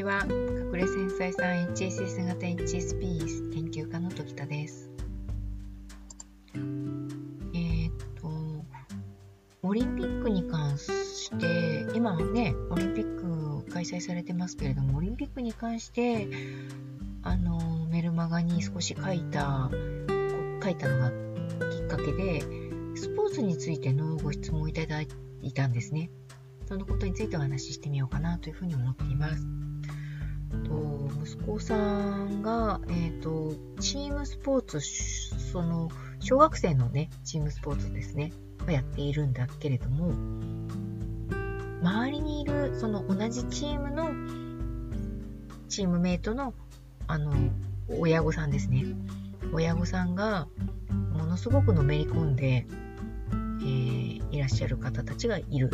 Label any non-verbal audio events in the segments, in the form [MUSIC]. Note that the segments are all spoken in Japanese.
ちは。隠れ繊細さん HSS 型 HSP 研究家の時田です。えー、っとオリンピックに関して今ねオリンピック開催されてますけれどもオリンピックに関してあのメルマガに少し書いた書いたのがきっかけでスポーツについてのご質問をいただいたんですね。そのことについてお話ししてみようかなというふうに思っています。と息子さんが、えーと、チームスポーツその小学生のねチームスポーツですねをやっているんだけれども周りにいるその同じチームのチームメイトのあの親御さんですね親御さんがものすごくのめり込んで、えー、いらっしゃる方たちがいる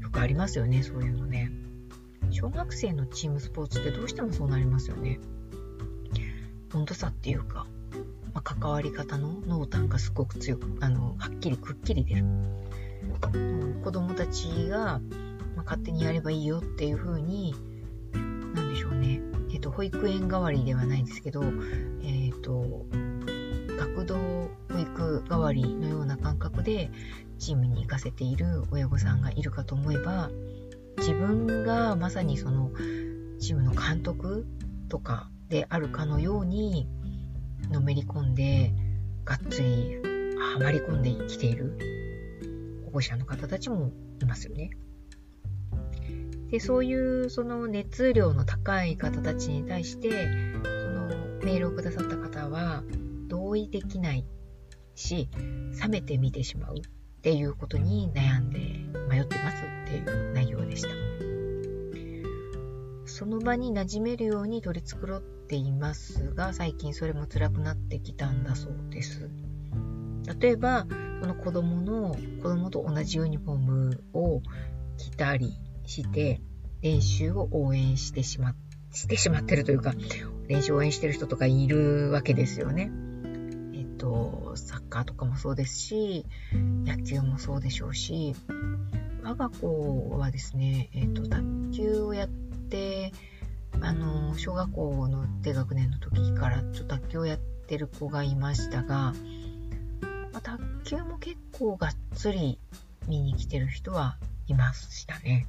よくありますよね、そういうのね。小学生のチームスポーツってどうしてもそうなりますよね。温度差っていうか、まあ、関わり方の濃淡がすごく強く、あの、はっきりくっきり出る。子供たちが、まあ、勝手にやればいいよっていう風に、なんでしょうね。えっ、と、保育園代わりではないんですけど、えっ、と、学童保育代わりのような感覚でチームに行かせている親御さんがいるかと思えば自分がまさにそのチームの監督とかであるかのようにのめり込んでがっつりはまり込んできている保護者の方たちもいますよね。でそういうその熱量の高い方たちに対してそのメールをくださった方は同意できないし冷めて見てしまうっていうことに悩んで迷ってますっていう内容でした。その場に馴染めるように取り繕っていますが、最近それも辛くなってきたんだそうです。例えば、その子供の、子供と同じユニフォームを着たりして、練習を応援してしまって、してしまってるというか、練習応援してる人とかいるわけですよね。えっと、サッカーとかもそうですし、野球もそうでしょうし、我が子はですね、えっ、ー、と、卓球をやって、あの、小学校の低学年の時からちょっと卓球をやってる子がいましたが、まあ、卓球も結構がっつり見に来てる人はいましたね。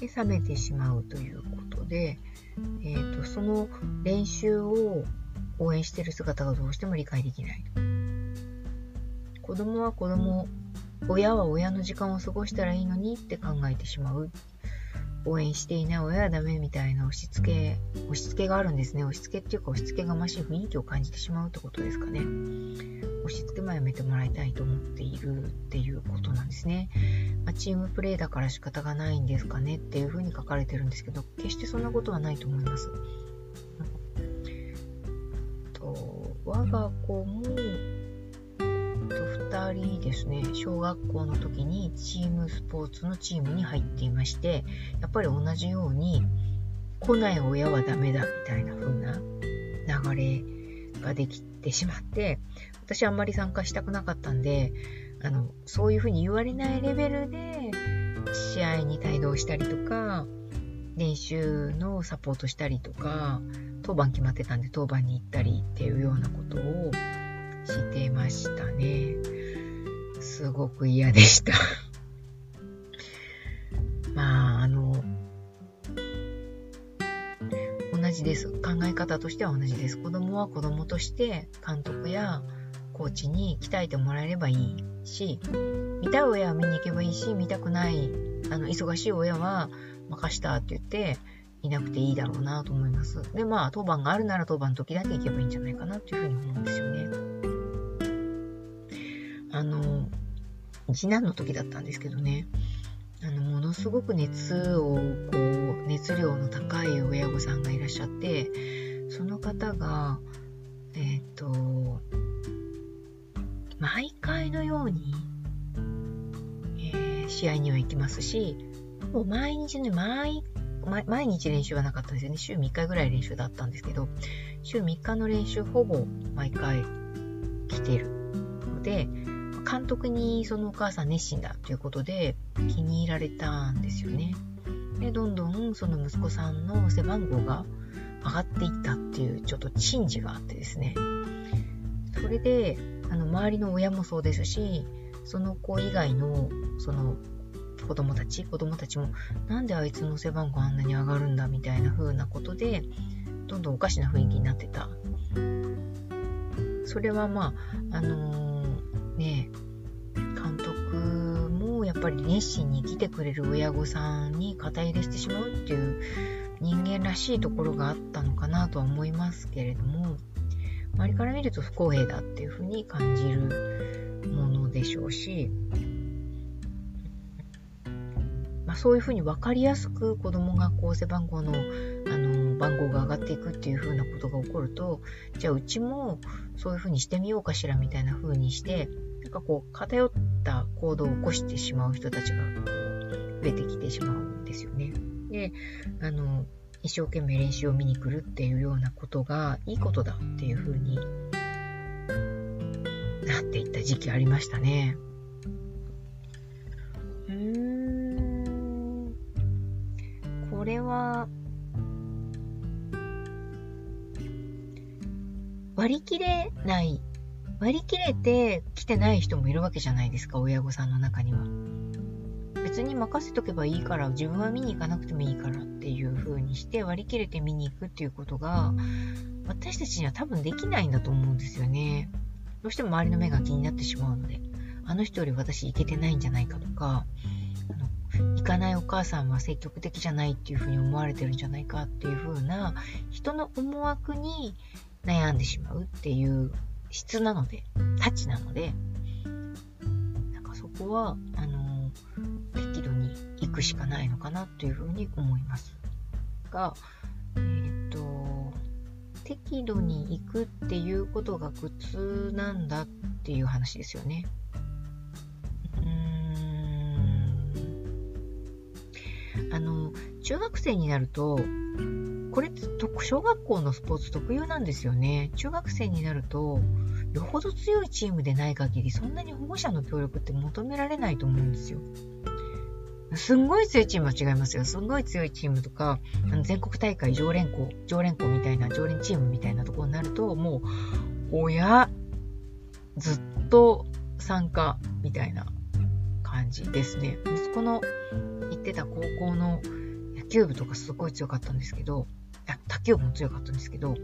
で、冷めてしまうということで、えっ、ー、と、その練習を応援してる姿がどうしても理解できない。子供は子供、親は親の時間を過ごしたらいいのにって考えてしまう。応援していない親はダメみたいな押し付け、押し付けがあるんですね。押し付けっていうか押し付けがましい雰囲気を感じてしまうってことですかね。押し付けもやめてもらいたいと思っているっていうことなんですね。まあ、チームプレーだから仕方がないんですかねっていうふうに書かれてるんですけど、決してそんなことはないと思います。我が子も2人ですね。小学校の時にチームスポーツのチームに入っていましてやっぱり同じように来ない親はダメだみたいな風な流れができてしまって私あんまり参加したくなかったんであのそういう風に言われないレベルで試合に帯同したりとか練習のサポートしたりとか当番決まってたんで当番に行ったりっていうようなことをしてましたね。すごく嫌でした [LAUGHS] まあ、あの、同じです。考え方としては同じです。子供は子供として監督やコーチに鍛えてもらえればいいし、見たい親は見に行けばいいし、見たくない、あの、忙しい親は任したって言って、いなくていいだろうなと思います。で、まあ、当番があるなら当番の時だけ行けばいいんじゃないかなというふうに思うんですよね。あの、次男の時だったんですけどね、あの、ものすごく熱を、こう、熱量の高い親御さんがいらっしゃって、その方が、えっ、ー、と、毎回のように、えー、試合には行きますし、もう毎日ね、毎毎日練習はなかったですよね。週3日ぐらい練習だったんですけど、週3日の練習ほぼ毎回来てるので、監督にそのお母さん熱心だということで気に入られたんですよね。で、どんどんその息子さんの背番号が上がっていったっていうちょっと珍事があってですね。それで、あの、周りの親もそうですし、その子以外の、その、子供たち、子供たちも、なんであいつの背番号あんなに上がるんだみたいな風なことで、どんどんおかしな雰囲気になってた。それはまあ、あのー、ね、監督もやっぱり熱心に来てくれる親御さんに肩入れしてしまうっていう人間らしいところがあったのかなとは思いますけれども、周りから見ると不公平だっていうふうに感じるものでしょうし、まあ、そういうふうに分かりやすく子供がこう背番号のあの番号が上がっていくっていうふうなことが起こるとじゃあうちもそういうふうにしてみようかしらみたいなふうにしてなんかこう偏った行動を起こしてしまう人たちが増えてきてしまうんですよね。であの一生懸命練習を見に来るっていうようなことがいいことだっていうふうになっていった時期ありましたね。うん。これは、割り切れない、割り切れて来てない人もいるわけじゃないですか、親御さんの中には。別に任せとけばいいから、自分は見に行かなくてもいいからっていう風にして割り切れて見に行くっていうことが、私たちには多分できないんだと思うんですよね。どうしても周りの目が気になってしまうので、あの人より私行けてないんじゃないかとか、行かないお母さんは積極的じゃないっていう風に思われてるんじゃないかっていう風な人の思惑に悩んでしまうっていう質なので、タチなので、なんかそこは、あの適度に行くしかないのかなというふうに思いますが、えっ、ー、と適度に行くっていうことが苦痛なんだっていう話ですよね。あの中学生になるとこれ小学校のスポーツ特有なんですよね。中学生になるとよほど強いチームでない限りそんなに保護者の協力って求められないと思うんですよ。すんごい強いチームは違いますよ。すんごい強いチームとか、あの全国大会常連校、常連校みたいな、常連チームみたいなところになると、もう、親、ずっと参加みたいな感じですね。息子のってた高校の野球部とかすごい強かったんですけど、卓球部も強かったんですけど、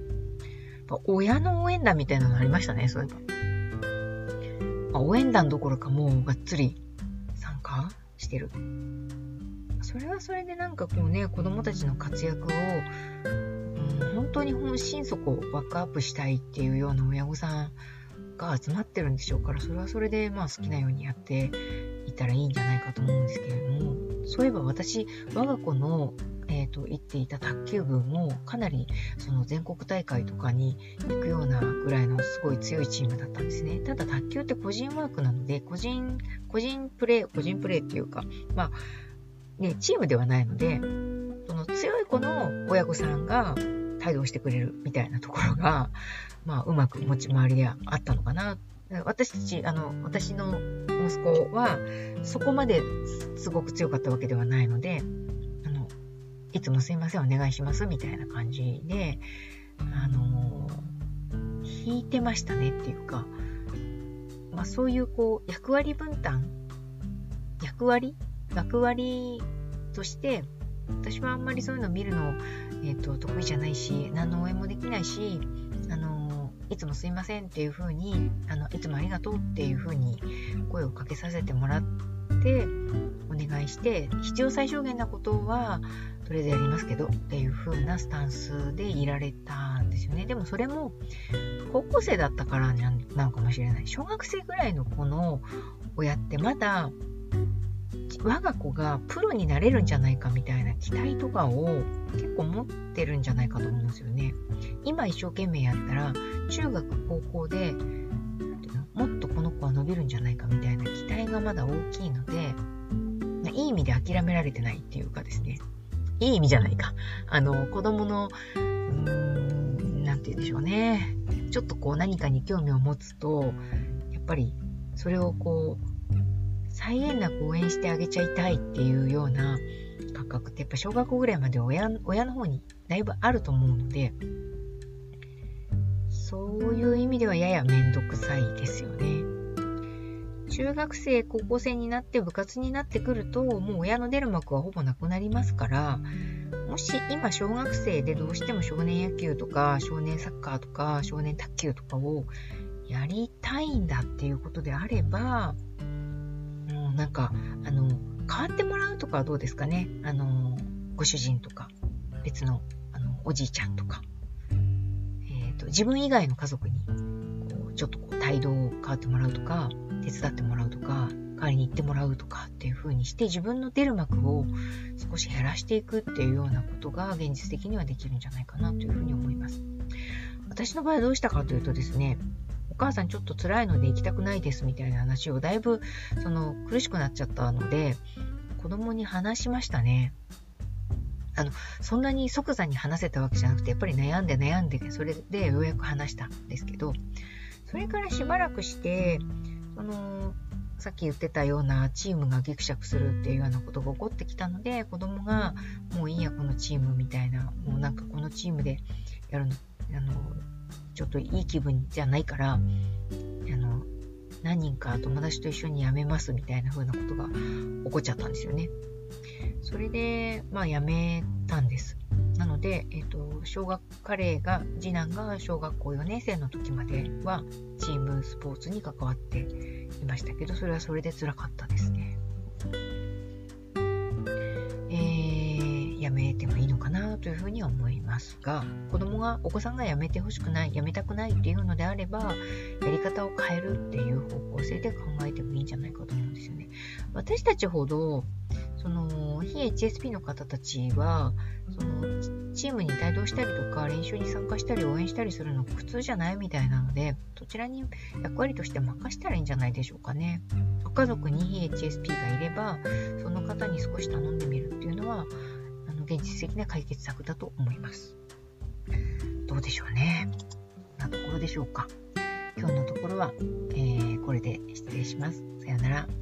親の応援団みたいなのありましたね、そういえば。応援団どころかもうがっつり参加してる。それはそれでなんかこうね、子供たちの活躍を、うん、本当に本心底バックアップしたいっていうような親御さんが集まってるんでしょうから、それはそれでまあ好きなようにやっていたらいいんじゃないかと思うんですけれども、そういえば私、我が子のえーと、行っていた卓球部もかなりその全国大会とかに行くようなぐらいのすごい強いチームだったんですね。ただ卓球って個人ワークなので、個人、個人プレー、個人プレーっていうか、まあ、ね、チームではないので、その強い子の親御さんが帯同してくれるみたいなところが、まあ、うまく持ち回りであったのかな。私たち、あの、私の息子は、そこまですごく強かったわけではないのであの、いつもすいません、お願いします、みたいな感じで、あの、引いてましたねっていうか、まあそういうこう、役割分担役割役割として、私はあんまりそういうの見るの、え、ー、と、得意じゃないし、何の応援もできないし、いつもすいませんっていう風に、あの、いつもありがとうっていう風に声をかけさせてもらって、お願いして、必要最小限なことは、とりあえずやりますけどっていう風なスタンスでいられたんですよね。でもそれも高校生だったからなのかもしれない。小学生ぐらいの子の親ってまだ我が子がプロになれるんじゃないかみたいな期待とかを結構持ってるんじゃないかと思うんですよね。今一生懸命やったら中学高校でもっとこの子は伸びるんじゃないかみたいな期待がまだ大きいのでいい意味で諦められてないっていうかですねいい意味じゃないか。あの、子供の、うーん、なんて言うんでしょうね。ちょっとこう何かに興味を持つと、やっぱりそれをこう、際限なく応援してあげちゃいたいっていうような感覚ってやっぱ小学校ぐらいまで親親の方にだいぶあると思うので、そういう意味ではややめんどくさいですよね。中学生、高校生になって部活になってくると、もう親の出る幕はほぼなくなりますから、もし今小学生でどうしても少年野球とか少年サッカーとか少年卓球とかをやりたいんだっていうことであれば、もうなんか、あの、変わってもらうとかはどうですかね。あの、ご主人とか、別の、あの、おじいちゃんとか、と、自分以外の家族に、こう、ちょっとこう、態度を変わってもらうとか、手伝ってもらうとか、代わりに行ってもらうとかっていう風にして自分の出る幕を少し減らしていくっていうようなことが現実的にはできるんじゃないかなというふうに思います。私の場合はどうしたかというとですね、お母さんちょっと辛いので行きたくないですみたいな話をだいぶその苦しくなっちゃったので、子供に話しましたね。あの、そんなに即座に話せたわけじゃなくて、やっぱり悩んで悩んで、それでようやく話したんですけど、それからしばらくして、その、さっき言ってたようなチームがぎくしゃくするっていうようなことが起こってきたので、子供がもういいや、このチームみたいな、もうなんかこのチームでやるの、あの、ちょっといい気分じゃないから、あの、何人か友達と一緒に辞めますみたいな風なことが起こっちゃったんですよね。それで、まあ辞めたんです。なので、えっ、と、小学、彼が、次男が小学校4年生の時までは、チームスポーツに関わっていましたけど、それはそれで辛かったですね。えー、やめてもいいのかなというふうに思いますが、子供が、お子さんがやめてほしくない、やめたくないっていうのであれば、やり方を変えるっていう方向性で考えてもいいんじゃないかと思うんですよね。私たちほど、その、非 HSP の方たちは、その、チームに帯同したりとか、練習に参加したり応援したりするの苦痛じゃないみたいなので、そちらに役割として任したらいいんじゃないでしょうかね。ご家族に非 HSP がいれば、その方に少し頼んでみるっていうのは、あの、現実的な解決策だと思います。どうでしょうね。なところでしょうか。今日のところは、えー、これで失礼します。さようなら。